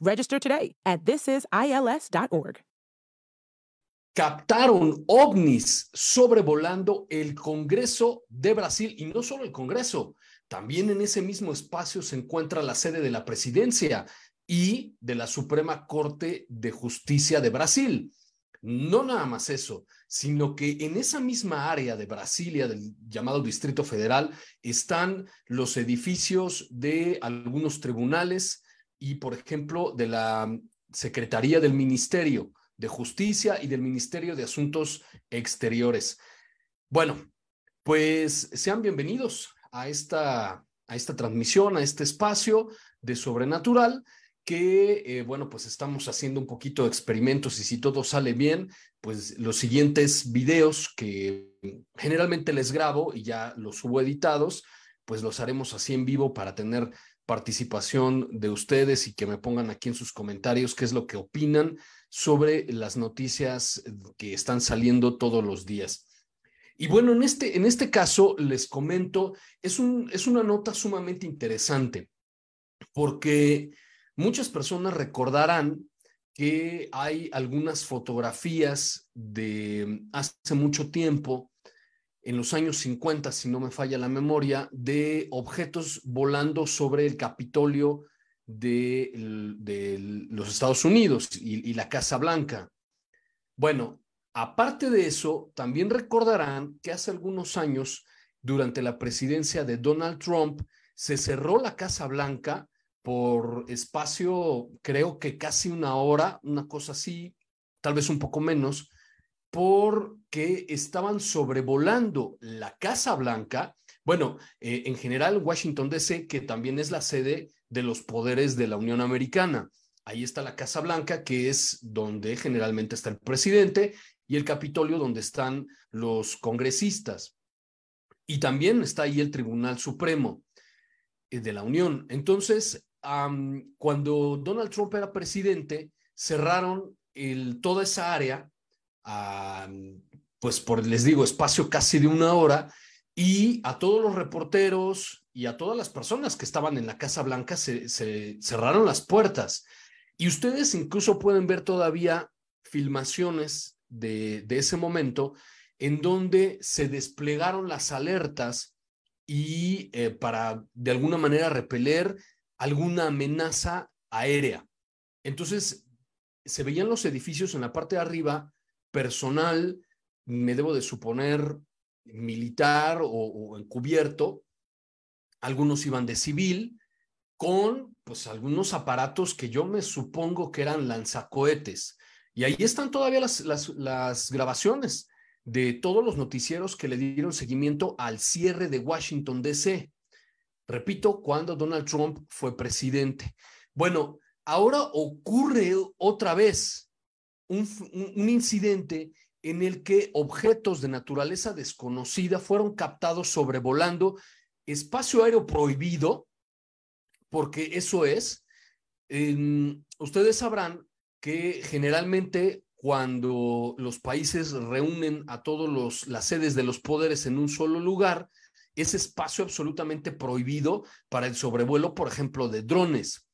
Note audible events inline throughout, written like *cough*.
Register today at thisisils.org. Captaron ovnis sobrevolando el Congreso de Brasil y no solo el Congreso, también en ese mismo espacio se encuentra la sede de la presidencia y de la Suprema Corte de Justicia de Brasil. No nada más eso, sino que en esa misma área de Brasilia, del llamado Distrito Federal, están los edificios de algunos tribunales y, por ejemplo, de la Secretaría del Ministerio de Justicia y del Ministerio de Asuntos Exteriores. Bueno, pues sean bienvenidos a esta, a esta transmisión, a este espacio de Sobrenatural que, eh, bueno, pues estamos haciendo un poquito de experimentos y si todo sale bien, pues los siguientes videos que generalmente les grabo y ya los subo editados, pues los haremos así en vivo para tener participación de ustedes y que me pongan aquí en sus comentarios qué es lo que opinan sobre las noticias que están saliendo todos los días. Y bueno, en este, en este caso les comento, es, un, es una nota sumamente interesante porque muchas personas recordarán que hay algunas fotografías de hace mucho tiempo, en los años 50, si no me falla la memoria, de objetos volando sobre el Capitolio de, los Estados Unidos y, y la Casa Blanca. Bueno, aparte de eso, también recordarán que hace algunos años, durante la presidencia de Donald Trump, se cerró la Casa Blanca por espacio, creo que casi una hora, una cosa así, tal vez un poco menos, porque estaban sobrevolando la Casa Blanca. Bueno, eh, en general Washington DC, que también es la sede de los poderes de la Unión Americana. Ahí está la Casa Blanca, que es donde generalmente está el presidente, y el Capitolio, donde están los congresistas. Y también está ahí el Tribunal Supremo eh, de la Unión. Entonces, cuando Donald Trump era presidente, cerraron toda esa área, pues por, les digo, espacio casi de una hora, y a todos los reporteros y a todas las personas que estaban en la Casa Blanca se, cerraron las puertas. Y ustedes incluso pueden ver todavía filmaciones de, de ese momento en donde se desplegaron las alertas y eh, para de alguna manera repeler alguna amenaza aérea. Entonces, se veían los edificios en la parte de arriba, personal, me debo de suponer, militar o, encubierto, algunos iban de civil, con pues algunos aparatos que yo me supongo que eran lanzacohetes. Y ahí están todavía las, las, grabaciones de todos los noticieros que le dieron seguimiento al cierre de Washington, D.C. Repito, cuando Donald Trump fue presidente. Bueno, ahora ocurre otra vez un, incidente en el que objetos de naturaleza desconocida fueron captados sobrevolando espacio aéreo prohibido, porque eso es, ustedes sabrán que generalmente cuando los países reúnen a todas las sedes de los poderes en un solo lugar, ese espacio absolutamente prohibido para el sobrevuelo, por ejemplo, de drones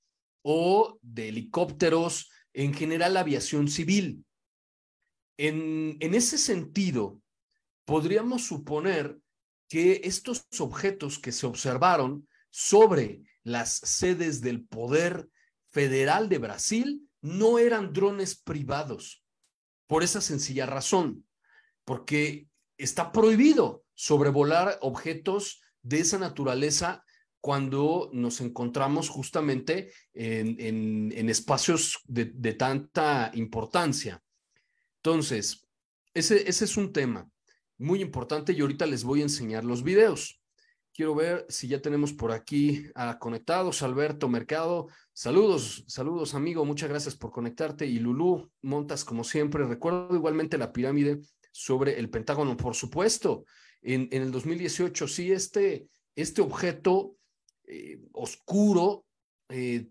o de helicópteros, en general aviación civil. En, en ese sentido, podríamos suponer que estos objetos que se observaron sobre las sedes del poder federal de Brasil no eran drones privados, por esa sencilla razón, porque está prohibido sobrevolar objetos de esa naturaleza cuando nos encontramos justamente en, en, espacios de, de, tanta importancia. Entonces, ese, ese es un tema muy importante y ahorita les voy a enseñar los videos. Quiero ver si ya tenemos por aquí a conectados. Alberto Mercado, saludos, saludos amigo, muchas gracias por conectarte. Y Lulú Montas, como siempre, recuerdo igualmente la pirámide sobre el Pentágono, por supuesto. En, en el 2018, sí, este, este objeto eh, oscuro, eh,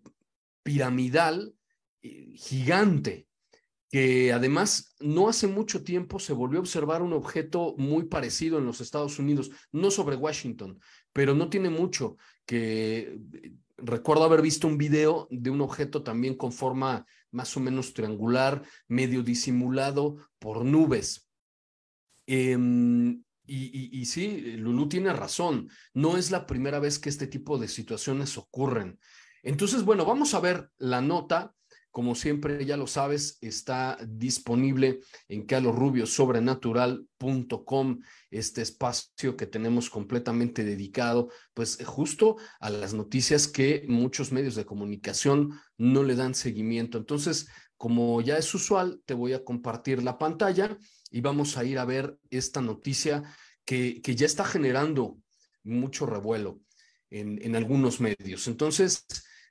piramidal, eh, gigante, que además no hace mucho tiempo se volvió a observar un objeto muy parecido en los Estados Unidos, no sobre Washington, pero no tiene mucho que recuerdo haber visto un video de un objeto también con forma más o menos triangular, medio disimulado por nubes. Em, y, sí, Lulú tiene razón, no es la primera vez que este tipo de situaciones ocurren. Entonces, bueno, vamos a ver la nota como siempre, ya lo sabes, está disponible en calorrubiosobrenatural.com, este espacio que tenemos completamente dedicado, pues justo a las noticias que muchos medios de comunicación no le dan seguimiento. Entonces, como ya es usual, te voy a compartir la pantalla y vamos a ir a ver esta noticia que, que ya está generando mucho revuelo en, en algunos medios. Entonces,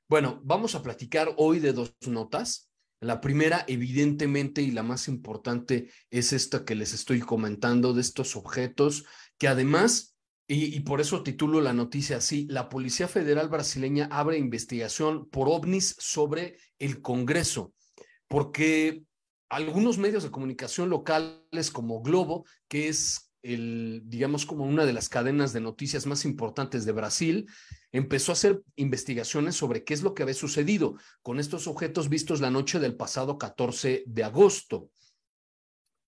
bueno, vamos a platicar hoy de dos notas. La primera, evidentemente, y la más importante, es esta que les estoy comentando de estos objetos que además, y, por eso titulo la noticia así, la Policía Federal Brasileña abre investigación por ovnis sobre el Congreso, porque algunos medios de comunicación locales como Globo, que es el, digamos, como una de las cadenas de noticias más importantes de Brasil, empezó a hacer investigaciones sobre qué es lo que había sucedido con estos objetos vistos la noche del pasado 14 de agosto.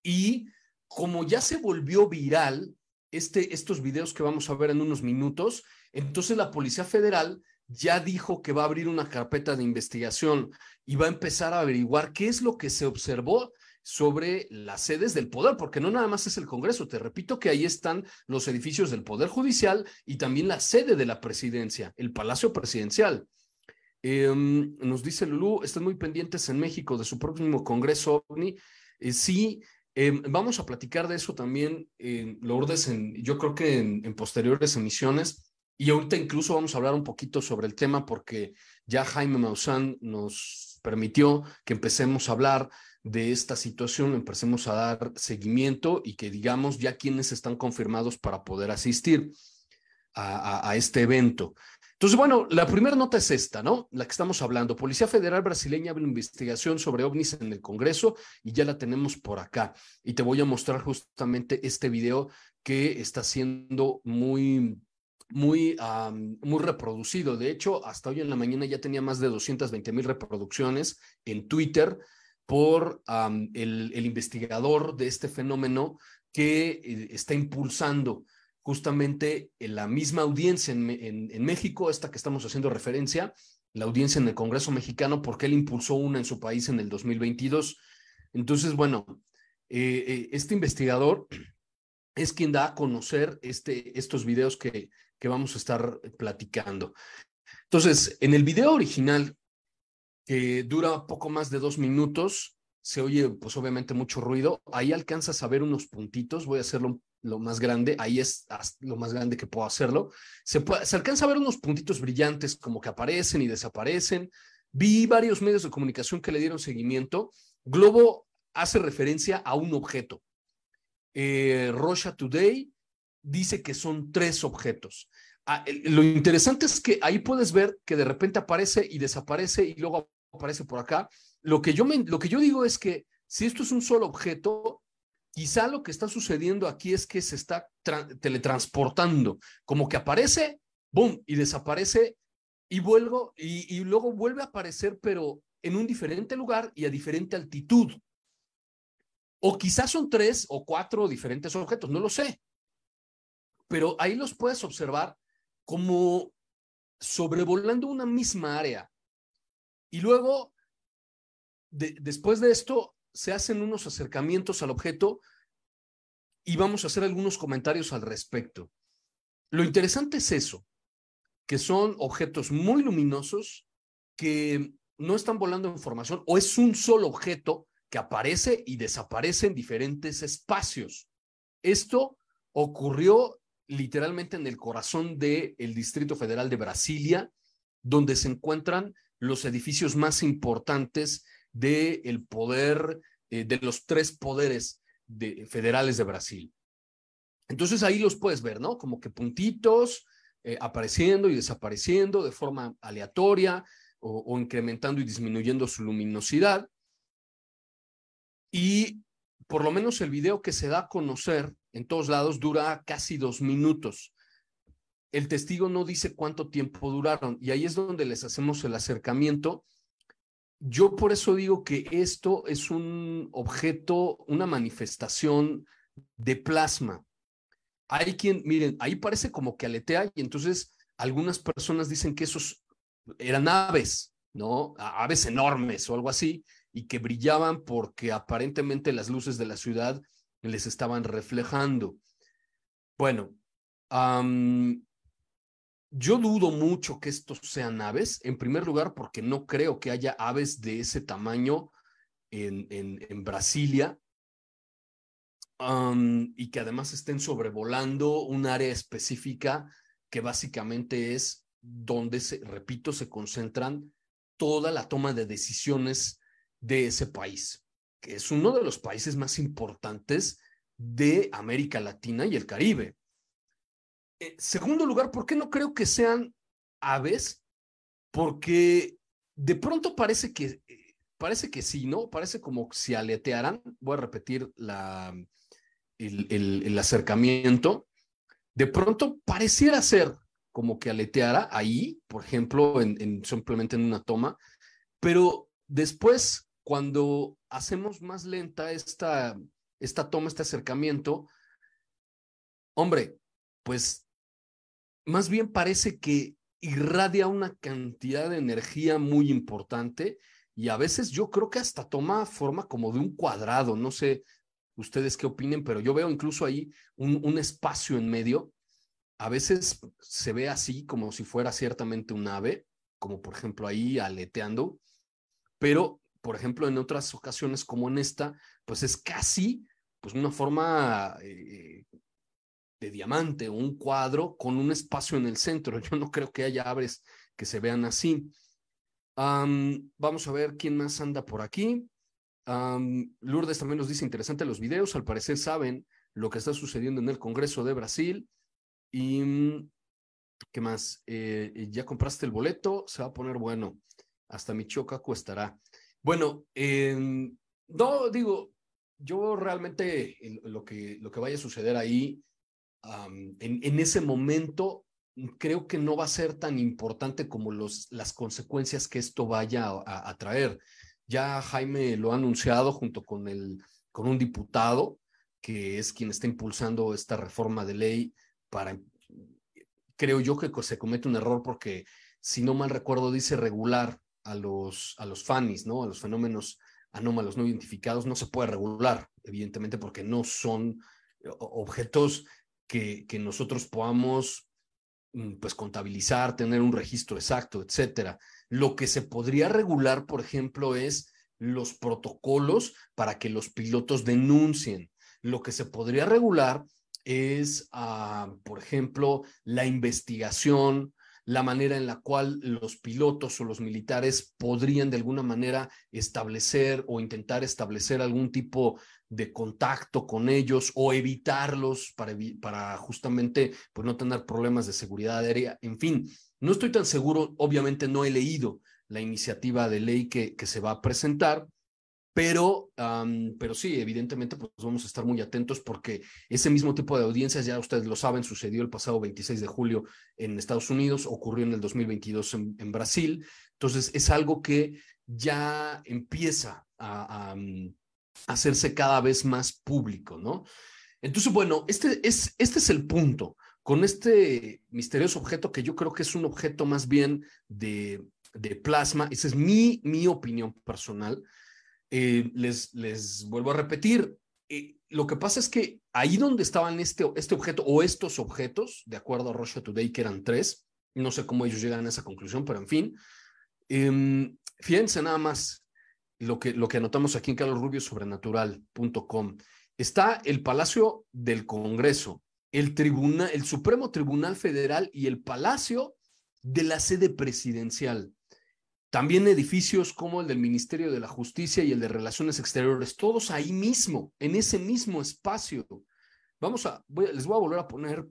Y como ya se volvió viral este, estos videos que vamos a ver en unos minutos, entonces la Policía Federal ya dijo que va a abrir una carpeta de investigación y va a empezar a averiguar qué es lo que se observó sobre las sedes del poder, porque no nada más es el Congreso, te repito que ahí están los edificios del Poder Judicial y también la sede de la presidencia, el Palacio Presidencial. Em, nos dice Lulú, están muy pendientes en México de su próximo Congreso OVNI. Eh, sí, em, vamos a platicar de eso también, Lourdes, en, yo creo que en posteriores emisiones. Y ahorita incluso vamos a hablar un poquito sobre el tema porque ya Jaime Maussan nos permitió que empecemos a hablar de esta situación, empecemos a dar seguimiento y que digamos ya quienes están confirmados para poder asistir a, este evento. Entonces, bueno, la primera nota es esta, ¿no? La que estamos hablando. Policía Federal Brasileña abre investigación sobre ovnis en el Congreso y ya la tenemos por acá. Y te voy a mostrar justamente este video que está siendo muy, muy, muy reproducido. De hecho, hasta hoy en la mañana ya tenía más de 220 mil reproducciones en Twitter por el, investigador de este fenómeno que eh, está impulsando justamente la misma audiencia en, México, esta que estamos haciendo referencia, la audiencia en el Congreso mexicano, porque él impulsó una en su país en el 2022. Entonces, bueno, eh, eh, este investigador es quien da a conocer este, estos videos que, que vamos a estar platicando. Entonces, en el video original que dura poco más de dos minutos, se oye pues obviamente mucho ruido, ahí alcanzas a ver unos puntitos, voy a hacerlo lo más grande, ahí es lo más grande que puedo hacerlo, se, se alcanza a ver unos puntitos brillantes como que aparecen y desaparecen, vi varios medios de comunicación que le dieron seguimiento, Globo hace referencia a un objeto, eh, Rocha Today dice que son tres objetos. Ah, lo interesante es que ahí puedes ver que de repente aparece y desaparece y luego aparece por acá. Lo que yo, lo que yo digo es que si esto es un solo objeto, quizá lo que está sucediendo aquí es que se está teletransportando, como que aparece, boom, y desaparece y, vuelvo, y, y luego vuelve a aparecer, pero en un diferente lugar y a diferente altitud. O quizás son tres o cuatro diferentes objetos, no lo sé. Pero ahí los puedes observar como sobrevolando una misma área. Y luego después de esto, se hacen unos acercamientos al objeto y vamos a hacer algunos comentarios al respecto. Lo interesante es eso, que son objetos muy luminosos que no están volando en formación o es un solo objeto que aparece y desaparece en diferentes espacios. Esto ocurrió literalmente en el corazón del Distrito Federal de Brasilia, donde se encuentran los edificios más importantes del poder, eh, de los tres poderes federales de Brasil. Entonces ahí los puedes ver, ¿no? Como que puntitos eh, apareciendo y desapareciendo de forma aleatoria o incrementando y disminuyendo su luminosidad. Y por lo menos el video que se da a conocer en todos lados dura casi dos minutos. El testigo no dice cuánto tiempo duraron y ahí es donde les hacemos el acercamiento. Yo por eso digo que esto es un objeto, una manifestación de plasma. Hay quien, miren, ahí parece como que aletea y entonces algunas personas dicen que esos eran aves, ¿no? Aves enormes o algo así, y que brillaban porque aparentemente las luces de la ciudad les estaban reflejando. Bueno, yo dudo mucho que estos sean aves, en primer lugar porque no creo que haya aves de ese tamaño en, en, Brasilia y que además estén sobrevolando un área específica que básicamente es donde, se, repito, se concentran toda la toma de decisiones de ese país, que es uno de los países más importantes de América Latina y el Caribe. En eh, segundo lugar, ¿por qué no creo que sean aves? Porque de pronto parece que, parece que sí, ¿no? Parece como si aletearan. Voy a repetir la, el, acercamiento. De pronto pareciera ser como que aleteara ahí, por ejemplo, en, simplemente en una toma, pero después cuando hacemos más lenta esta, esta toma, este acercamiento, hombre, pues más bien parece que irradia una cantidad de energía muy importante y a veces yo creo que hasta toma forma como de un cuadrado, no sé ustedes qué opinen, pero yo veo incluso ahí un, un espacio en medio. A veces se ve así como si fuera ciertamente un ave, como por ejemplo ahí aleteando, pero por ejemplo, en otras ocasiones como en esta, pues es casi pues una forma eh, de diamante, un cuadro con un espacio en el centro. *laughs* Yo no creo que haya aves que se vean así. vamos a ver quién más anda por aquí. Lourdes también nos dice interesante los videos. Al parecer saben lo que está sucediendo en el Congreso de Brasil. Y mm, ¿qué más? Eh, ya compraste el boleto, se va a poner bueno. Hasta Michoacán costará. Bueno, no digo, yo realmente lo que, lo que vaya a suceder ahí, en, ese momento, creo que no va a ser tan importante como los, las consecuencias que esto vaya a, traer. Ya Jaime lo ha anunciado junto con, el, con un diputado, que es quien está impulsando esta reforma de ley para, creo yo que se comete un error porque, si no mal recuerdo, dice regular a los, a los FANIs, ¿no? A los fenómenos anómalos no identificados, no se puede regular, evidentemente, porque no son eh, objetos que, que nosotros podamos mm, pues contabilizar, tener un registro exacto, etcétera. Lo que se podría regular, por ejemplo, es los protocolos para que los pilotos denuncien. Lo que se podría regular es, ah, por ejemplo, la investigación, la manera en la cual los pilotos o los militares podrían de alguna manera establecer o intentar establecer algún tipo de contacto con ellos o evitarlos para, para justamente pues, no tener problemas de seguridad aérea. En fin, no estoy tan seguro, obviamente no he leído la iniciativa de ley que, que se va a presentar, pero, pero sí, evidentemente, pues vamos a estar muy atentos porque ese mismo tipo de audiencias, ya ustedes lo saben, sucedió el pasado 26 de julio en Estados Unidos, ocurrió en el 2022 en, Brasil. Entonces, es algo que ya empieza a, a, hacerse cada vez más público, ¿no? Entonces, bueno, este es, este es el punto con este misterioso objeto que yo creo que es un objeto más bien de, de plasma. Esa es mi, mi opinión personal Eh, les, les vuelvo a repetir, eh, lo que pasa es que ahí donde estaban este, este objeto o estos objetos, de acuerdo a Russia Today, que eran tres, no sé cómo ellos llegan a esa conclusión, pero en fin, em, fíjense nada más lo que, lo que anotamos aquí en calosrubiosobrenatural.com. Está el Palacio del Congreso, el, tribunal, el Supremo Tribunal Federal y el Palacio de la sede presidencial. También edificios como el del Ministerio de la Justicia y el de Relaciones Exteriores, todos ahí mismo, en ese mismo espacio. Vamos a, les voy a volver a poner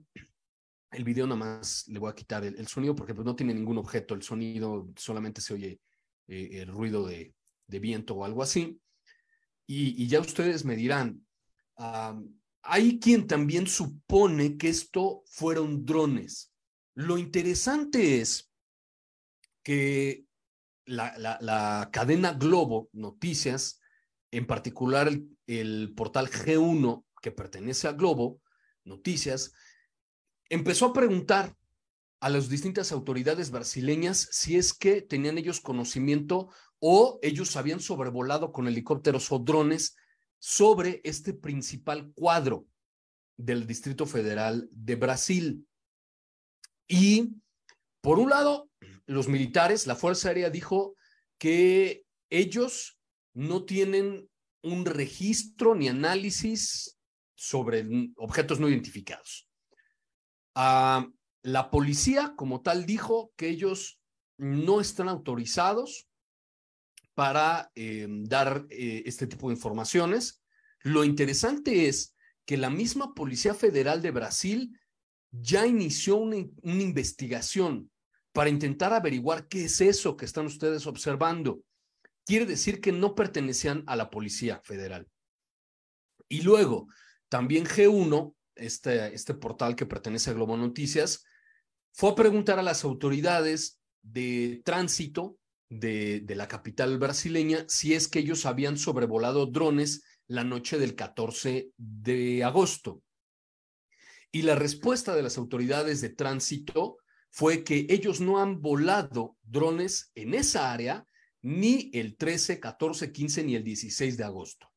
el video nada más, le voy a quitar el, sonido porque pues, no tiene ningún objeto, el sonido solamente se oye eh, el ruido de, viento o algo así. Y, ya ustedes me dirán, hay quien también supone que esto fueron drones. Lo interesante es que la, cadena Globo Noticias, en particular el, portal G1 que pertenece a Globo Noticias, empezó a preguntar a las distintas autoridades brasileñas si es que tenían ellos conocimiento o ellos habían sobrevolado con helicópteros o drones sobre este principal cuadro del Distrito Federal de Brasil. Y por un lado, los militares, la Fuerza Aérea dijo que ellos no tienen un registro ni análisis sobre objetos no identificados. Ah, la policía como tal dijo que ellos no están autorizados para eh, dar eh, este tipo de informaciones. Lo interesante es que la misma Policía Federal de Brasil ya inició una, investigación para intentar averiguar qué es eso que están ustedes observando. Quiere decir que no pertenecían a la Policía Federal. Y luego, también G1, este, este portal que pertenece a Globo Noticias, fue a preguntar a las autoridades de tránsito de, de, la capital brasileña si es que ellos habían sobrevolado drones la noche del 14 de agosto. Y la respuesta de las autoridades de tránsito fue que ellos no han volado drones en esa área ni el 13, 14, 15 ni el 16 de agosto.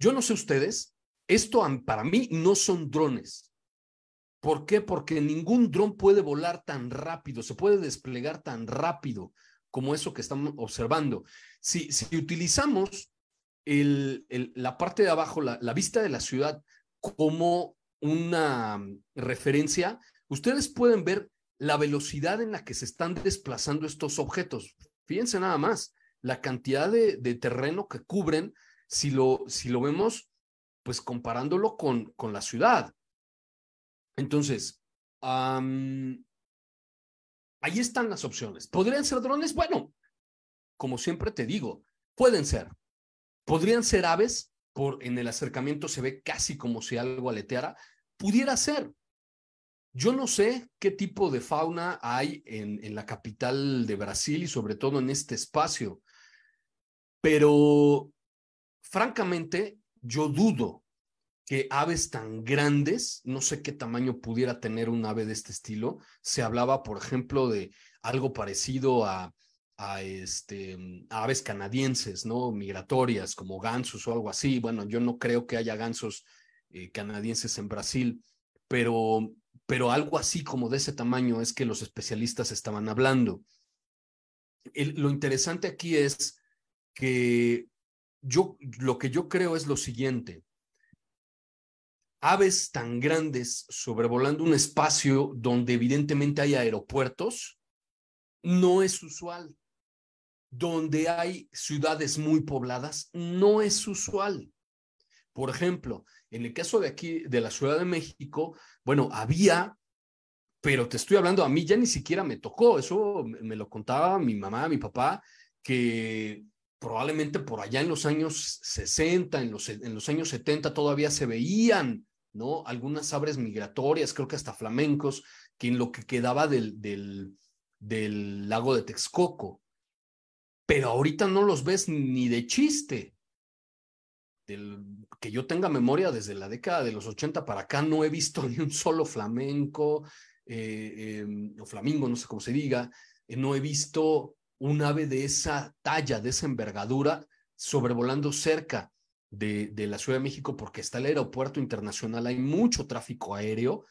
Yo no sé ustedes, esto para mí no son drones. ¿Por qué? Porque ningún dron puede volar tan rápido, se puede desplegar tan rápido como eso que estamos observando. Si, si utilizamos la parte de abajo, la, vista de la ciudad, como una referencia, ustedes pueden ver la velocidad en la que se están desplazando estos objetos. Fíjense nada más, la cantidad de, terreno que cubren si lo, si lo vemos, pues comparándolo con, con la ciudad. Entonces, ahí están las opciones. ¿Podrían ser drones? Bueno, como siempre te digo, pueden ser. ¿Podrían ser aves? en el acercamiento se ve casi como si algo aleteara, pudiera ser. Yo no sé qué tipo de fauna hay en, en la capital de Brasil y sobre todo en este espacio, pero francamente yo dudo que aves tan grandes, no sé qué tamaño pudiera tener un ave de este estilo. Se hablaba, por ejemplo, de algo parecido a a, este, aves canadienses, ¿no? Migratorias, como gansos o algo así. Bueno, yo no creo que haya gansos eh, canadienses en Brasil, pero, pero algo así como de ese tamaño es que los especialistas estaban hablando. lo interesante aquí es que yo, lo que yo creo es lo siguiente. Aves tan grandes sobrevolando un espacio donde evidentemente hay aeropuertos, no es usual donde hay ciudades muy pobladas, no es usual. Por ejemplo, en el caso de aquí, de la Ciudad de México, bueno, había, pero te estoy hablando, a mí ya ni siquiera me tocó, eso me lo contaba mi mamá, mi papá, que probablemente por allá en los años 60, en los, en los años 70 todavía se veían, ¿no? Algunas aves migratorias, creo que hasta flamencos, que en lo que quedaba del, del, del lago de Texcoco pero ahorita no los ves ni de chiste. Que yo tenga memoria desde la década de los 80 para acá, no he visto *laughs* ni un solo flamenco, eh, em, o flamingo, no sé cómo se diga, eh, no he visto un ave de esa talla, de esa envergadura, sobrevolando cerca de, de, la Ciudad de México porque está el aeropuerto internacional, hay mucho tráfico aéreo.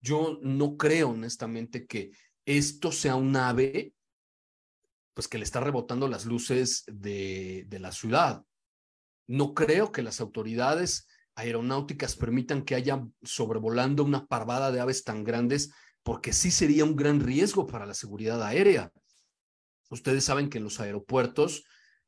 Yo no creo honestamente que esto sea un ave pues que le está rebotando las luces de, de la ciudad. No creo que las autoridades aeronáuticas permitan que haya sobrevolando una parvada de aves tan grandes, porque sí sería un gran riesgo para la seguridad aérea. Ustedes saben que en los aeropuertos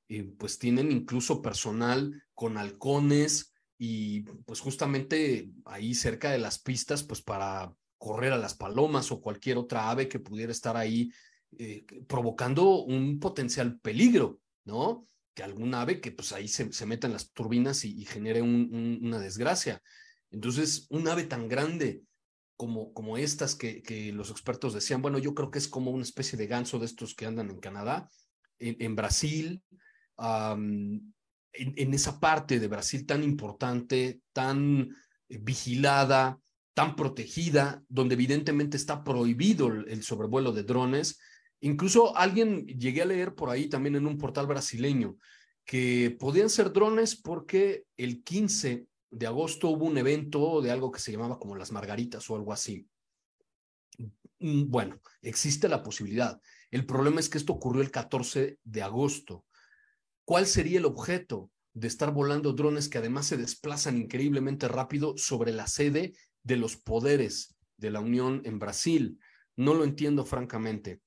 eh, pues tienen incluso personal con halcones y pues justamente ahí cerca de las pistas pues para correr a las palomas o cualquier otra ave que pudiera estar ahí eh, provocando un potencial peligro, ¿no? Que algún ave que pues ahí se, se meta en las turbinas y, genere una desgracia. Entonces, un ave tan grande como, como estas que, los expertos decían, bueno, yo creo que es como una especie de ganso de estos que andan en Canadá, en, Brasil, en, esa parte de Brasil tan importante, tan vigilada, tan protegida, donde evidentemente está prohibido el, sobrevuelo de drones. Incluso alguien llegué a leer por ahí también en un portal brasileño que podían ser drones porque el 15 de agosto hubo un evento de algo que se llamaba como las margaritas o algo así. Mm, bueno, existe la posibilidad. El problema es que esto ocurrió el 14 de agosto. ¿Cuál sería el objeto de estar volando drones que además se desplazan increíblemente rápido sobre la sede de los poderes de la Unión en Brasil? No lo entiendo francamente.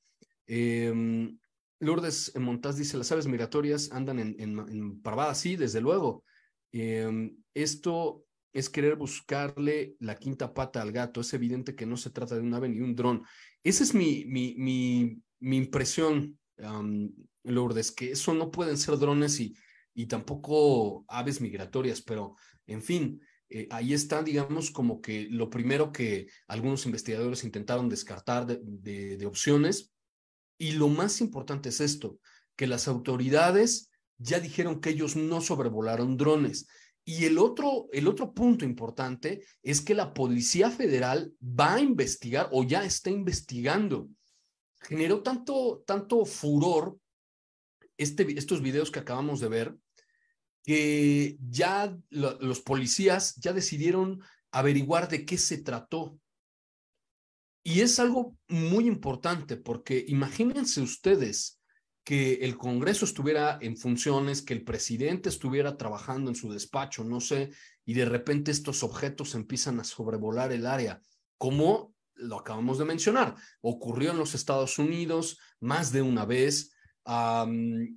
Em, Lourdes Montaz dice, las aves migratorias andan en, en, parvada, sí, desde luego. Em, esto es querer buscarle la quinta pata al gato. Es evidente que no se trata de un ave ni un dron. Esa es mi, impresión, Lourdes, que eso no pueden ser drones y, tampoco aves migratorias, pero en fin, eh, ahí está, digamos, como que lo primero que algunos investigadores intentaron descartar de, de, opciones. Y lo más importante es esto, que las autoridades ya dijeron que ellos no sobrevolaron drones. Y el otro, el otro punto importante es que la Policía Federal va a investigar o ya está investigando. Generó tanto, tanto furor este, estos videos que acabamos de ver, que ya los policías ya decidieron averiguar de qué se trató. Y es algo muy importante porque imagínense ustedes que el Congreso estuviera en funciones, que el presidente estuviera trabajando en su despacho, no sé, y de repente estos objetos empiezan a sobrevolar el área, como lo acabamos de mencionar, ocurrió en los Estados Unidos más de una vez,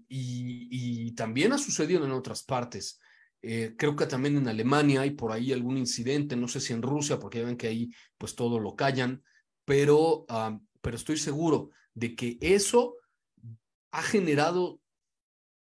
y, también ha sucedido en otras partes. Eh, creo que también en Alemania hay por ahí algún incidente, no sé si en Rusia, porque ya ven que ahí pues todo lo callan, pero, pero estoy seguro de que eso ha generado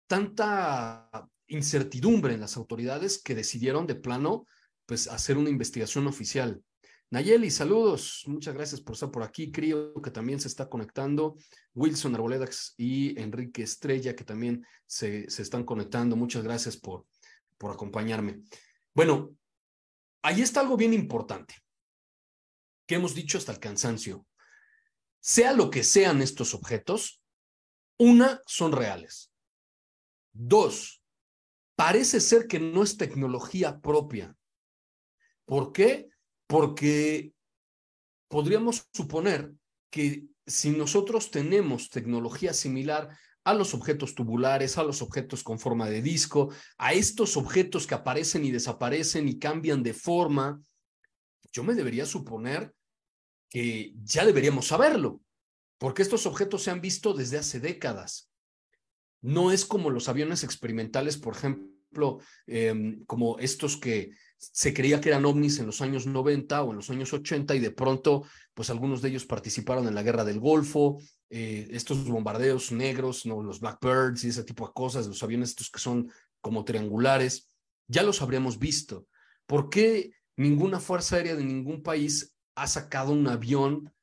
tanta incertidumbre en las autoridades que decidieron de plano pues hacer una investigación oficial. Nayeli, saludos. Muchas gracias por estar por aquí. Crío, que también se está conectando. Wilson Arboledax y Enrique Estrella, que también se, se están conectando. Muchas gracias por, por acompañarme. Bueno, ahí está algo bien importante que hemos dicho hasta el cansancio. Sea lo que sean estos objetos, una, son reales. Dos, parece ser que no es tecnología propia. ¿Por qué? porque podríamos suponer que si nosotros tenemos tecnología similar a los objetos tubulares, a los objetos con forma de disco, a estos objetos que aparecen y desaparecen y cambian de forma, yo me debería suponer que ya deberíamos saberlo, porque estos objetos se han visto desde hace décadas. No es como los aviones experimentales, por ejemplo, em, como estos que se creía que eran ovnis en los años 90 o en los años 80 y de pronto, pues algunos de ellos participaron en la guerra del Golfo, eh, estos bombardeos negros, ¿no? los Blackbirds y ese tipo de cosas, los aviones estos que son como triangulares, ya los habríamos visto. ¿Por qué ninguna fuerza aérea de ningún país ha sacado un avión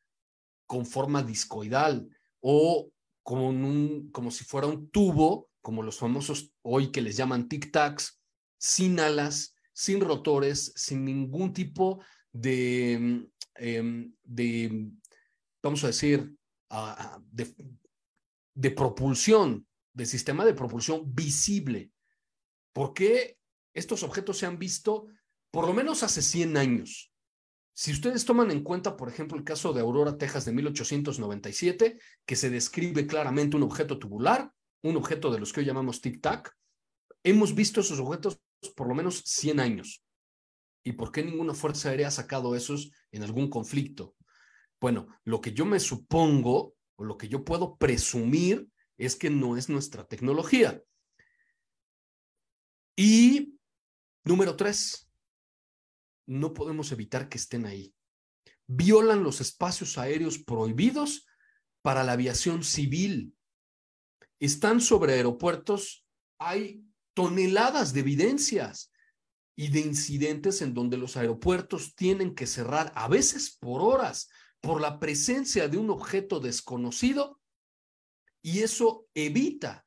con forma discoidal o como, un, como si fuera un tubo, como los famosos hoy que les llaman tic-tacs, sin alas, sin rotores, sin ningún tipo de, em, de vamos a decir, de, propulsión, de sistema de propulsión visible. ¿Por qué estos objetos se han visto por lo menos hace 100 años? Si ustedes toman en cuenta, por ejemplo, el caso de Aurora, Texas de 1897, que se describe claramente un objeto tubular, un objeto de los que hoy llamamos tic-tac, hemos visto esos objetos por lo menos 100 años. ¿Y por qué ninguna fuerza aérea ha sacado esos en algún conflicto? Bueno, lo que yo me supongo o lo que yo puedo presumir es que no es nuestra tecnología. Y número tres, no podemos evitar que estén ahí. Violan los espacios aéreos prohibidos para la aviación civil. Están sobre aeropuertos, hay toneladas de evidencias y de incidentes en donde los aeropuertos tienen que cerrar, a veces por horas, por la presencia de un objeto desconocido y eso evita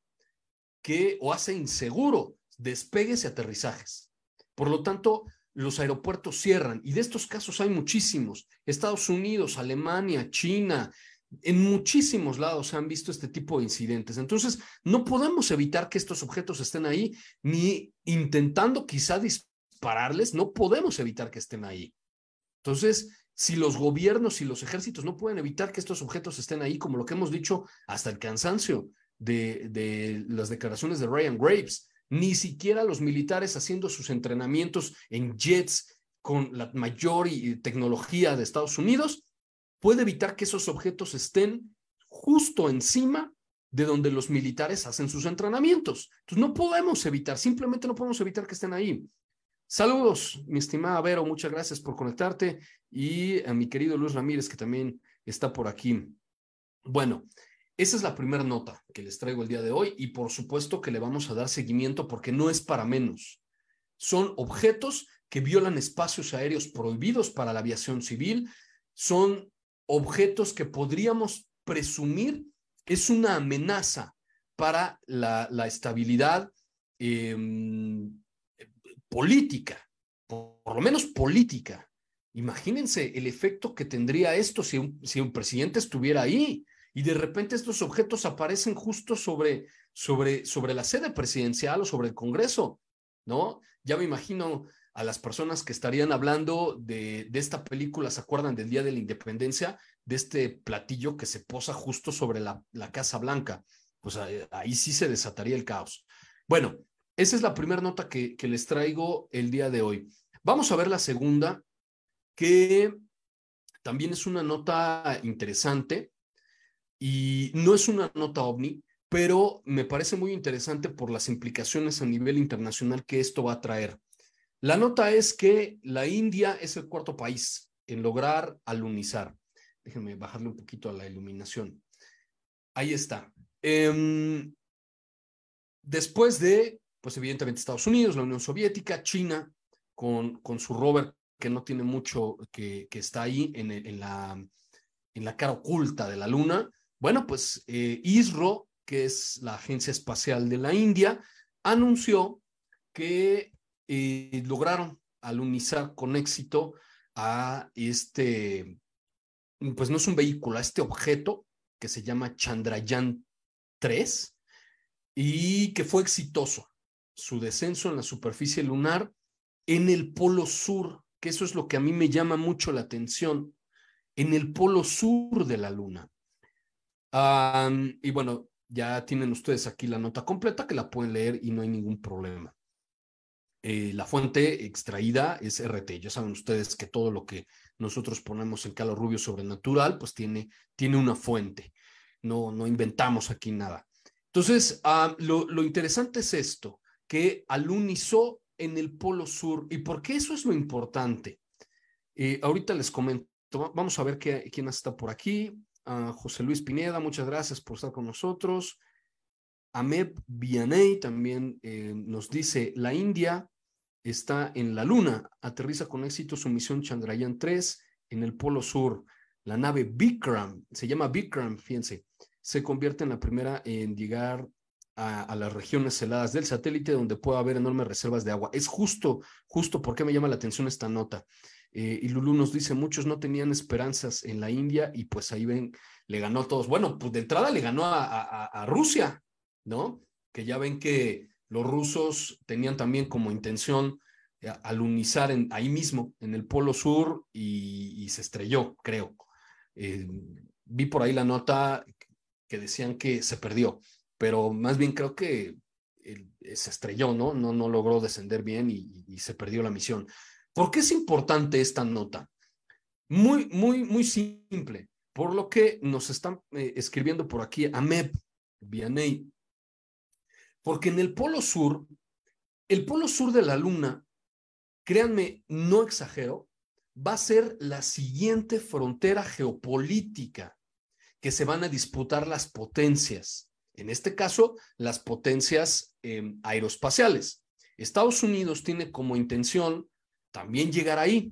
que o hace inseguro despegues y aterrizajes. Por lo tanto, los aeropuertos cierran y de estos casos hay muchísimos. Estados Unidos, Alemania, China, en muchísimos lados se han visto este tipo de incidentes. Entonces, no podemos evitar que estos objetos estén ahí, ni intentando quizá dispararles, no podemos evitar que estén ahí. Entonces, si los gobiernos y los ejércitos no pueden evitar que estos objetos estén ahí, como lo que hemos dicho hasta el cansancio de, de las declaraciones de Ryan Graves, ni siquiera los militares haciendo sus entrenamientos en jets con la mayor tecnología de Estados Unidos, puede evitar que esos objetos estén justo encima de donde los militares hacen sus entrenamientos. Entonces no podemos evitar, simplemente no podemos evitar que estén ahí. Saludos, mi estimada Vero, muchas gracias por conectarte y a mi querido Luis Ramírez que también está por aquí. Bueno, esa es la primera nota que les traigo el día de hoy y por supuesto que le vamos a dar seguimiento porque no es para menos. Son objetos que violan espacios aéreos prohibidos para la aviación civil, son objetos que podríamos presumir es una amenaza para la, estabilidad em, política, por, lo menos política. Imagínense el efecto que tendría esto si un, si un presidente estuviera ahí y de repente estos objetos aparecen justo sobre, sobre, sobre la sede presidencial o sobre el Congreso, ¿no? Ya me imagino a las personas que estarían hablando de, de, esta película, ¿se acuerdan del Día de la Independencia? De este platillo que se posa justo sobre la, la Casa Blanca. Pues ahí, sí se desataría el caos. Bueno, esa es la primera nota que, que les traigo el día de hoy. Vamos a ver la segunda, que también es una nota interesante y no es una nota ovni, pero me parece muy interesante por las implicaciones a nivel internacional que esto va a traer. La nota es que la India es el cuarto país en lograr alunizar. Déjenme bajarle un poquito a la iluminación. Ahí está. Em, después de, pues evidentemente Estados Unidos, la Unión Soviética, China, con, con su rover que no tiene mucho, que, que está ahí en, en, la, en la cara oculta de la Luna. Bueno, pues eh, ISRO, que es la Agencia Espacial de la India, anunció que eh, lograron alunizar con éxito a este, pues no es un vehículo, a este objeto que se llama Chandrayaan 3 y que fue exitoso su descenso en la superficie lunar en el polo sur, que eso es lo que a mí me llama mucho la atención, en el polo sur de la luna. Y bueno, ya tienen ustedes aquí la nota completa que la pueden leer y no hay ningún problema. Eh, la fuente extraída es RT. Ya saben ustedes que todo lo que nosotros ponemos en Calo Rubio Sobrenatural, pues tiene, tiene una fuente. No, no inventamos aquí nada. Entonces, lo, lo, interesante es esto, que alunizó en el Polo Sur. ¿Y por qué eso es lo importante? Eh, ahorita les comento. Vamos a ver qué, quién está por aquí. Ah, José Luis Pineda, muchas gracias por estar con nosotros. Ahmed Vianey también eh, nos dice, la India está en la Luna. Aterriza con éxito su misión Chandrayaan 3 en el Polo Sur. La nave Vikram, se llama Vikram, fíjense, se convierte en la primera en llegar a, las regiones heladas del satélite donde puede haber enormes reservas de agua. Es justo, justo porque me llama la atención esta nota. Eh, y Lulu nos dice, muchos no tenían esperanzas en la India y pues ahí ven, le ganó a todos. Bueno, pues de entrada le ganó a, Rusia, ¿no? Que ya ven que Los rusos tenían también como intención eh, alunizar en, ahí mismo, en el Polo Sur, y, se estrelló, creo. Eh, vi por ahí la nota que decían que se perdió, pero más bien creo que se estrelló, ¿no? No, no logró descender bien y, se perdió la misión. ¿Por qué es importante esta nota? Muy, muy, muy simple. Por lo que nos están eh, escribiendo por aquí Ameb Vianney. Porque en el polo sur, el polo sur de la luna, créanme, no exagero, va a ser la siguiente frontera geopolítica que se van a disputar las potencias. En este caso, las potencias em, aeroespaciales. Estados Unidos tiene como intención también llegar ahí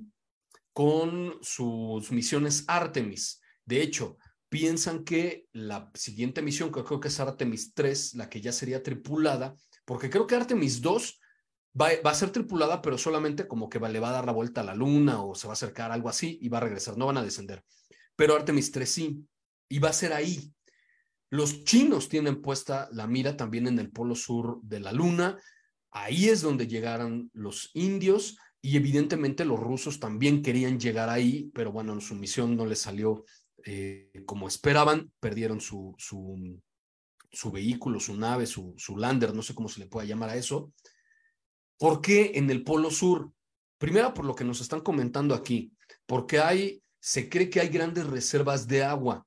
con sus misiones Artemis. De hecho, piensan que la siguiente misión, que creo que es Artemis 3, la que ya sería tripulada, porque creo que Artemis 2 va, a ser tripulada, pero solamente como que le va a dar la vuelta a la luna o se va a acercar algo así y va a regresar, no van a descender. Pero Artemis 3 sí, y va a ser ahí. Los chinos tienen puesta la mira también en el polo sur de la luna. Ahí es donde llegaron los indios y evidentemente los rusos también querían llegar ahí, pero bueno, su misión no les salió eh, como esperaban, perdieron su, su, su vehículo, su nave, su, su, lander, no sé cómo se le pueda llamar a eso. ¿Por qué en el Polo Sur? Primero, por lo que nos están comentando aquí, porque hay, se cree que hay grandes reservas de agua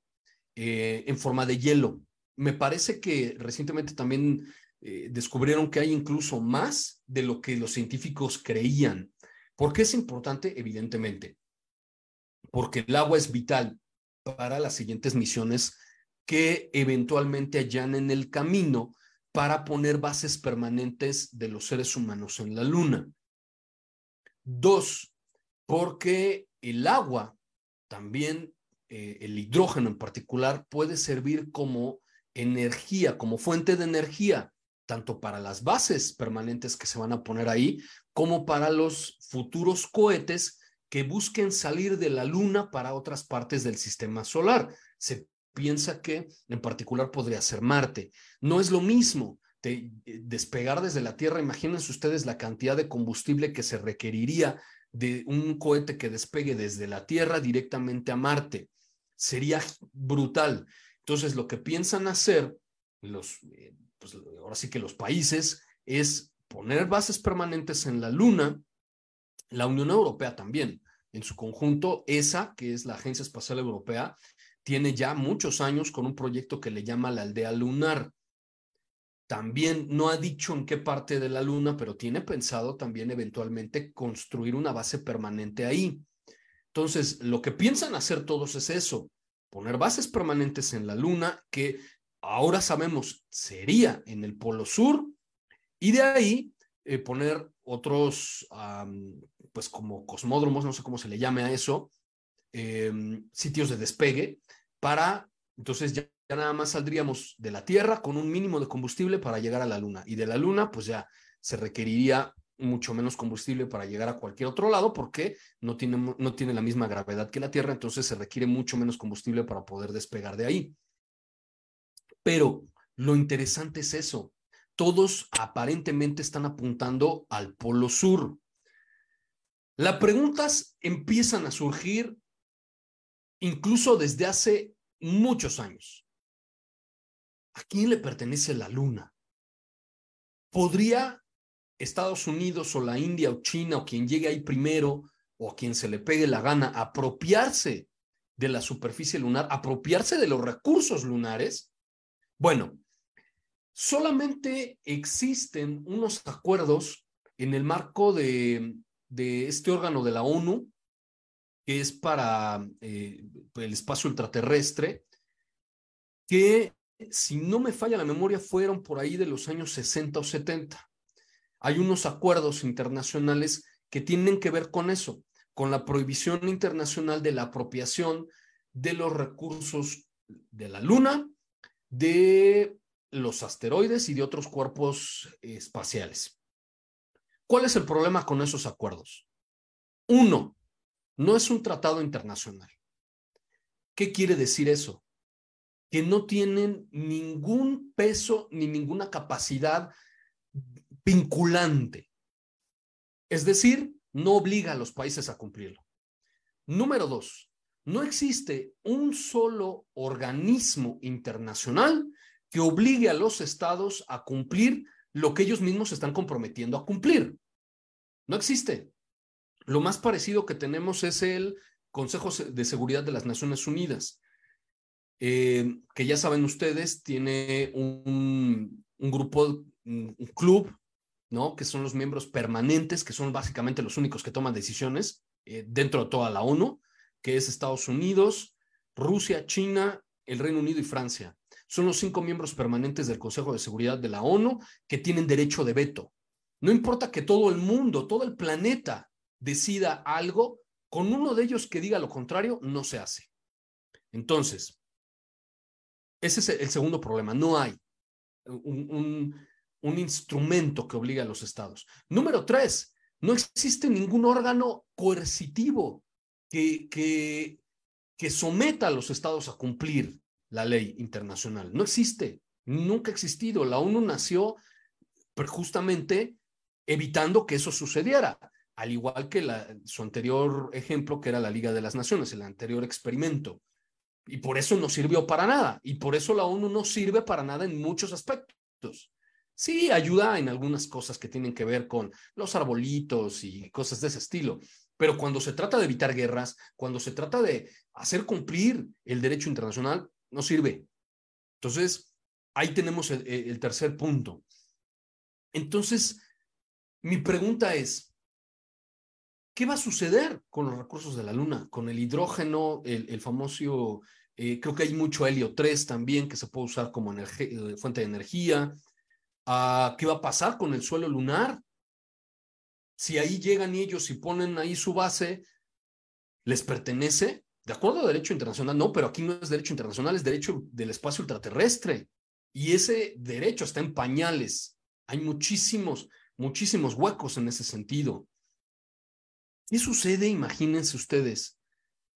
eh, en forma de hielo. Me parece que recientemente también eh, descubrieron que hay incluso más de lo que los científicos creían. ¿Por qué es importante? Evidentemente, porque el agua es vital para las siguientes misiones que eventualmente hallan en el camino para poner bases permanentes de los seres humanos en la Luna. Dos, porque el agua, también eh, el hidrógeno en particular, puede servir como energía, como fuente de energía, tanto para las bases permanentes que se van a poner ahí, como para los futuros cohetes que busquen salir de la Luna para otras partes del sistema solar. Se piensa que en particular podría ser Marte. No es lo mismo eh, despegar desde la Tierra. Imagínense ustedes la cantidad de combustible que se requeriría de un cohete que despegue desde la Tierra directamente a Marte. Sería brutal. Entonces, lo que piensan hacer los, eh, pues ahora sí que los países es poner bases permanentes en la Luna, la Unión Europea también en su conjunto, ESA, que es la Agencia Espacial Europea, tiene ya muchos años con un proyecto que le llama la aldea lunar. También no ha dicho en qué parte de la Luna, pero tiene pensado también eventualmente construir una base permanente ahí. Entonces, lo que piensan hacer todos es eso, poner bases permanentes en la Luna, que ahora sabemos sería en el Polo Sur, y de ahí eh, poner otros, pues como cosmódromos, no sé cómo se le llame a eso, em, sitios de despegue, para, entonces ya, nada más saldríamos de la Tierra con un mínimo de combustible para llegar a la Luna. Y de la Luna, pues ya se requeriría mucho menos combustible para llegar a cualquier otro lado porque no tiene, no tiene la misma gravedad que la Tierra, entonces se requiere mucho menos combustible para poder despegar de ahí. Pero lo interesante es eso, todos aparentemente están apuntando al polo sur. Las preguntas empiezan a surgir incluso desde hace muchos años. ¿A quién le pertenece la luna? ¿Podría Estados Unidos o la India o China o quien llegue ahí primero o a quien se le pegue la gana apropiarse de la superficie lunar, apropiarse de los recursos lunares? Bueno, solamente existen unos acuerdos en el marco de, este órgano de la ONU, que es para eh, el espacio ultraterrestre, que si no me falla la memoria fueron por ahí de los años 60 o 70. Hay unos acuerdos internacionales que tienen que ver con eso, con la prohibición internacional de la apropiación de los recursos de la Luna, de los asteroides y de otros cuerpos espaciales. ¿Cuál es el problema con esos acuerdos? Uno, no es un tratado internacional. ¿Qué quiere decir eso? Que no tienen ningún peso ni ninguna capacidad vinculante. Es decir, no obliga a los países a cumplirlo. Número dos, no existe un solo organismo internacional que obligue a los estados a cumplir lo que ellos mismos se están comprometiendo a cumplir. No existe. Lo más parecido que tenemos es el Consejo de Seguridad de las Naciones Unidas, eh, que ya saben ustedes, tiene un, grupo, un, club, ¿no? Que son los miembros permanentes, que son básicamente los únicos que toman decisiones eh, dentro de toda la ONU, que es Estados Unidos, Rusia, China, el Reino Unido y Francia. Son los cinco miembros permanentes del Consejo de Seguridad de la ONU que tienen derecho de veto. No importa que todo el mundo, todo el planeta decida algo, con uno de ellos que diga lo contrario, no se hace. Entonces, ese es el segundo problema. No hay un, instrumento que obligue a los estados. Número tres, no existe ningún órgano coercitivo que, someta a los estados a cumplir la ley internacional. No existe, nunca ha existido. La ONU nació justamente evitando que eso sucediera, al igual que su anterior ejemplo, que era la Liga de las Naciones, el anterior experimento. Y por eso no sirvió para nada. Y por eso la ONU no sirve para nada en muchos aspectos. Sí, ayuda en algunas cosas que tienen que ver con los arbolitos y cosas de ese estilo. Pero cuando se trata de evitar guerras, cuando se trata de hacer cumplir el derecho internacional, no sirve. Entonces, ahí tenemos el, tercer punto. Entonces, mi pregunta es, ¿qué va a suceder con los recursos de la Luna? Con el hidrógeno, el, famoso, eh, creo que hay mucho helio 3 también que se puede usar como eh, fuente de energía. Ah, ¿Qué va a pasar con el suelo lunar? Si ahí llegan ellos y ponen ahí su base, ¿les pertenece? De acuerdo a derecho internacional, no, pero aquí no es derecho internacional, es derecho del espacio ultraterrestre. Y ese derecho está en pañales. Hay muchísimos, muchísimos huecos en ese sentido. ¿Qué sucede, imagínense ustedes,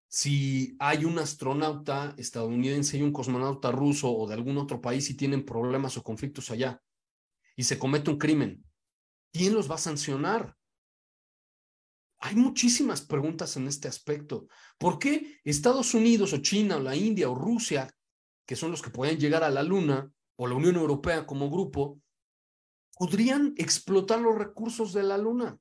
si hay un astronauta estadounidense y un cosmonauta ruso o de algún otro país y tienen problemas o conflictos allá y se comete un crimen? ¿Quién los va a sancionar? Hay muchísimas preguntas en este aspecto. ¿Por qué Estados Unidos o China o la India o Rusia, que son los que pueden llegar a la Luna, o la Unión Europea como grupo, podrían explotar los recursos de la Luna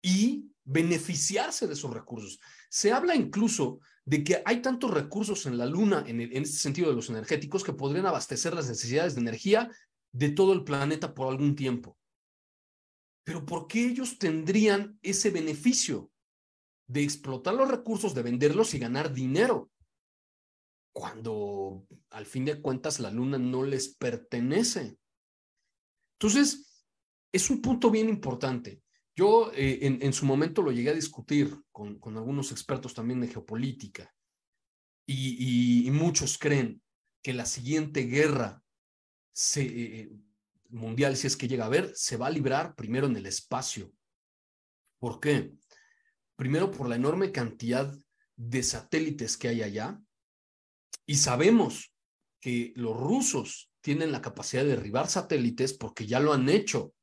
y beneficiarse de esos recursos? Se habla incluso de que hay tantos recursos en la Luna, en, en este sentido de los energéticos, que podrían abastecer las necesidades de energía de todo el planeta por algún tiempo. Pero ¿por qué ellos tendrían ese beneficio de explotar los recursos, de venderlos y ganar dinero? Cuando al fin de cuentas la luna no les pertenece. Entonces, es un punto bien importante. Yo eh, en, su momento lo llegué a discutir con, algunos expertos también de geopolítica y, muchos creen que la siguiente guerra se, eh, mundial, si es que llega a haber, se va a librar primero en el espacio. ¿Por qué? Primero por la enorme cantidad de satélites que hay allá. Y sabemos que los rusos tienen la capacidad de derribar satélites porque ya lo han hecho.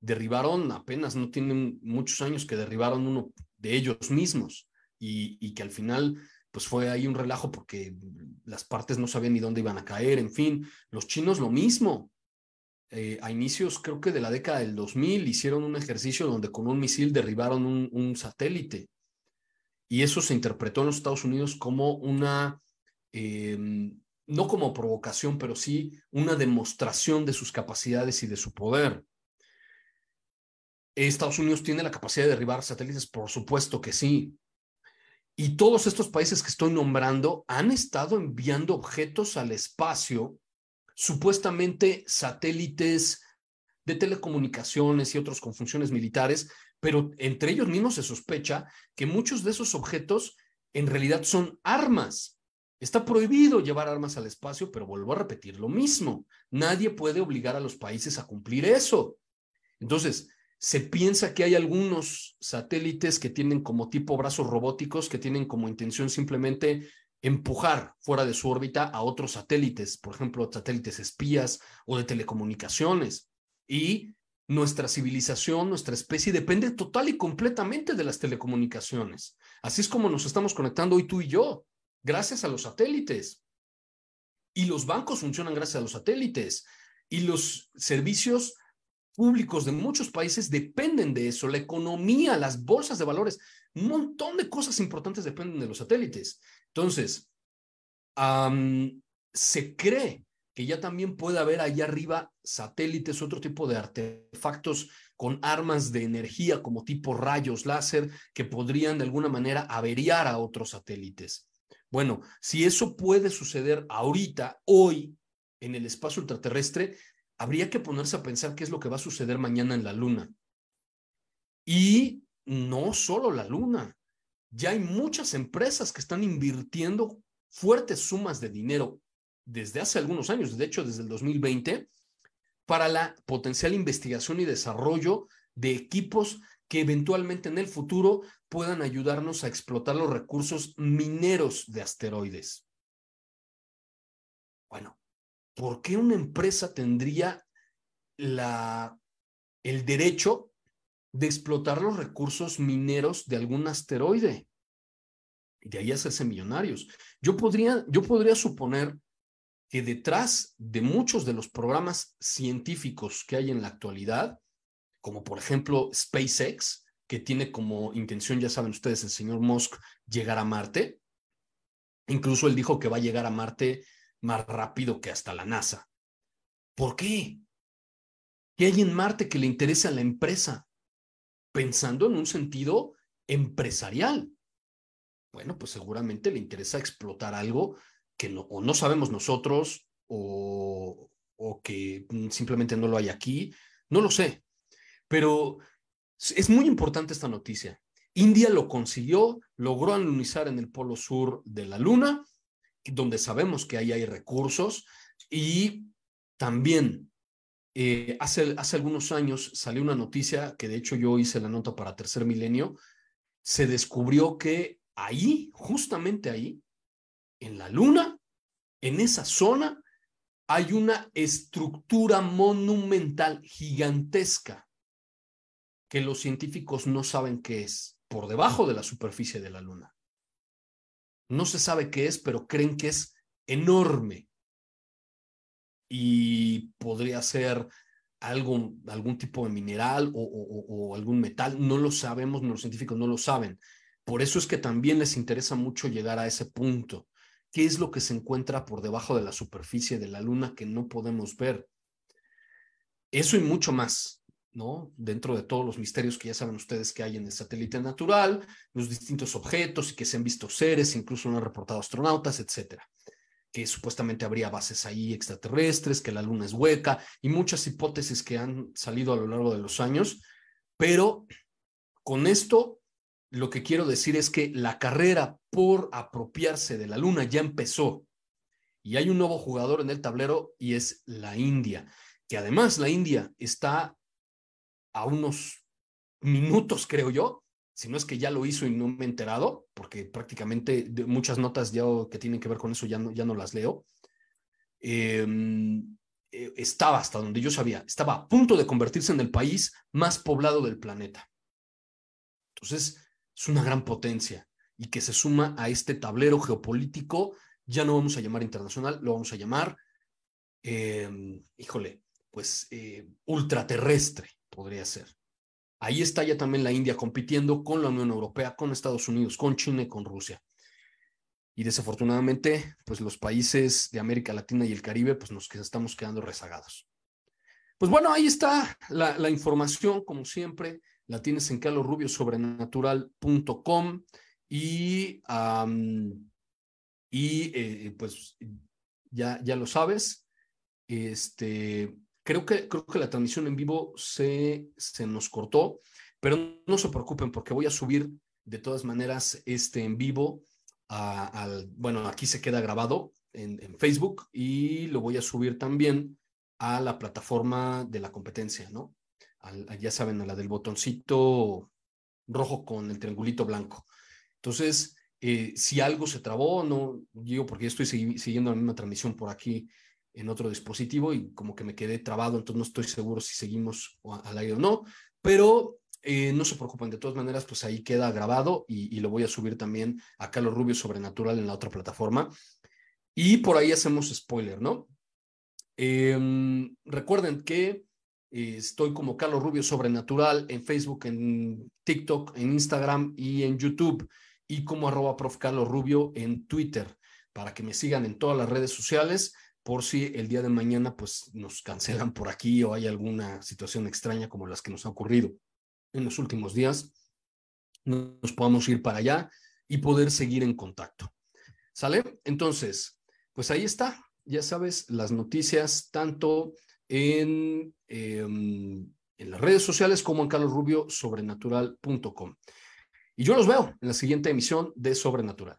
Derribaron apenas, no tienen muchos años que derribaron uno de ellos mismos y, y que al final pues fue ahí un relajo porque las partes no sabían ni dónde iban a caer, en fin, los chinos lo mismo, eh, a inicios, creo que de la década del 2000, hicieron un ejercicio donde con un misil derribaron un, satélite. Y eso se interpretó en los Estados Unidos como una, em, no como provocación, pero sí una demostración de sus capacidades y de su poder. Estados Unidos tiene la capacidad de derribar satélites, por supuesto que sí. Y todos estos países que estoy nombrando han estado enviando objetos al espacio supuestamente satélites de telecomunicaciones y otros con funciones militares, pero entre ellos mismos se sospecha que muchos de esos objetos en realidad son armas. Está prohibido llevar armas al espacio, pero vuelvo a repetir lo mismo. Nadie puede obligar a los países a cumplir eso. Entonces, se piensa que hay algunos satélites que tienen como tipo brazos robóticos, que tienen como intención simplemente empujar fuera de su órbita a otros satélites, por ejemplo, satélites espías o de telecomunicaciones. Y nuestra civilización, nuestra especie depende total y completamente de las telecomunicaciones. Así es como nos estamos conectando hoy tú y yo, gracias a los satélites. Y los bancos funcionan gracias a los satélites. Y los servicios públicos de muchos países dependen de eso. La economía, las bolsas de valores, un montón de cosas importantes dependen de los satélites. Entonces, se cree que ya también puede haber allá arriba satélites, otro tipo de artefactos con armas de energía como tipo rayos láser que podrían de alguna manera averiar a otros satélites. Bueno, si eso puede suceder ahorita, hoy, en el espacio ultraterrestre, habría que ponerse a pensar qué es lo que va a suceder mañana en la Luna. Y no solo la Luna, ya hay muchas empresas que están invirtiendo fuertes sumas de dinero desde hace algunos años, de hecho desde el 2020, para la potencial investigación y desarrollo de equipos que eventualmente en el futuro puedan ayudarnos a explotar los recursos mineros de asteroides. Bueno, ¿por qué una empresa tendría la, el derecho de explotar los recursos mineros de algún asteroide? Y de ahí hacerse millonarios. Yo podría, yo podría suponer que detrás de muchos de los programas científicos que hay en la actualidad, como por ejemplo SpaceX, que tiene como intención, ya saben ustedes, el señor Musk llegar a Marte, incluso él dijo que va a llegar a Marte más rápido que hasta la NASA. ¿Por qué? ¿Qué hay en Marte que le interese a la empresa? Pensando en un sentido empresarial. Bueno, pues seguramente le interesa explotar algo que no, o no sabemos nosotros o, o que simplemente no lo hay aquí, no lo sé. Pero es muy importante esta noticia. India lo consiguió, logró alunizar en el polo sur de la Luna, donde sabemos que ahí hay recursos, y también eh, hace, hace algunos años salió una noticia que de hecho yo hice la nota para Tercer Milenio, se descubrió que ahí, justamente ahí, en la Luna, en esa zona, hay una estructura monumental gigantesca que los científicos no saben qué es, por debajo de la superficie de la Luna. No se sabe qué es, pero creen que es enorme y podría ser algo, algún tipo de mineral o, algún metal. No lo sabemos, los científicos no lo saben. Por eso es que también les interesa mucho llegar a ese punto qué es lo que se encuentra por debajo de la superficie de la Luna que no podemos ver. Eso y mucho más, ¿no? Dentro de todos los misterios que ya saben ustedes que hay en el satélite natural, los distintos objetos y que se han visto seres, incluso no han reportado astronautas, etcétera. Que supuestamente habría bases ahí extraterrestres, que la Luna es hueca y muchas hipótesis que han salido a lo largo de los años. Pero con esto lo que quiero decir es que la carrera por apropiarse de la luna ya empezó y hay un nuevo jugador en el tablero y es la India, que además la India está a unos minutos, creo yo, si no es que ya lo hizo y no me he enterado, porque prácticamente muchas notas ya que tienen que ver con eso ya no, ya no las leo. Em, eh, estaba hasta donde yo sabía, estaba a punto de convertirse en el país más poblado del planeta. Entonces, es una gran potencia y que se suma a este tablero geopolítico, ya no vamos a llamar internacional, lo vamos a llamar, em, híjole, pues eh, ultraterrestre podría ser. Ahí está ya también la India compitiendo con la Unión Europea, con Estados Unidos, con China y con Rusia. Y desafortunadamente, pues los países de América Latina y el Caribe, pues nos estamos quedando rezagados. Pues bueno, ahí está la, información, como siempre la tienes en calorrubiosobrenatural.com y, y eh, pues ya, ya lo sabes. Este, creo, que, creo que la transmisión en vivo se, se nos cortó, pero no se preocupen porque voy a subir de todas maneras este en vivo. al, bueno, aquí se queda grabado en, Facebook y lo voy a subir también a la plataforma de la competencia, ¿no? ya saben, a la del botoncito rojo con el triangulito blanco. Entonces, eh, si algo se trabó, no digo porque estoy siguiendo la misma transmisión por aquí en otro dispositivo y como que me quedé trabado, entonces no estoy seguro si seguimos al aire o no, pero eh, no se preocupen, de todas maneras, pues ahí queda grabado y, lo voy a subir también a Carlos Rubio Sobrenatural en la otra plataforma. Y por ahí hacemos spoiler, ¿no? Em, recuerden que eh, estoy como Carlos Rubio Sobrenatural en Facebook, en TikTok, en Instagram y en YouTube y como arroba prof Rubio en Twitter para que me sigan en todas las redes sociales por si el día de mañana pues nos cancelan por aquí o hay alguna situación extraña como las que nos ha ocurrido en los últimos días, nos podamos ir para allá y poder seguir en contacto. ¿Sale? Entonces, pues ahí está, ya sabes, las noticias tanto en, em, en las redes sociales como en carlosrubiosobrenatural.com. Y yo los veo en la siguiente emisión de Sobrenatural.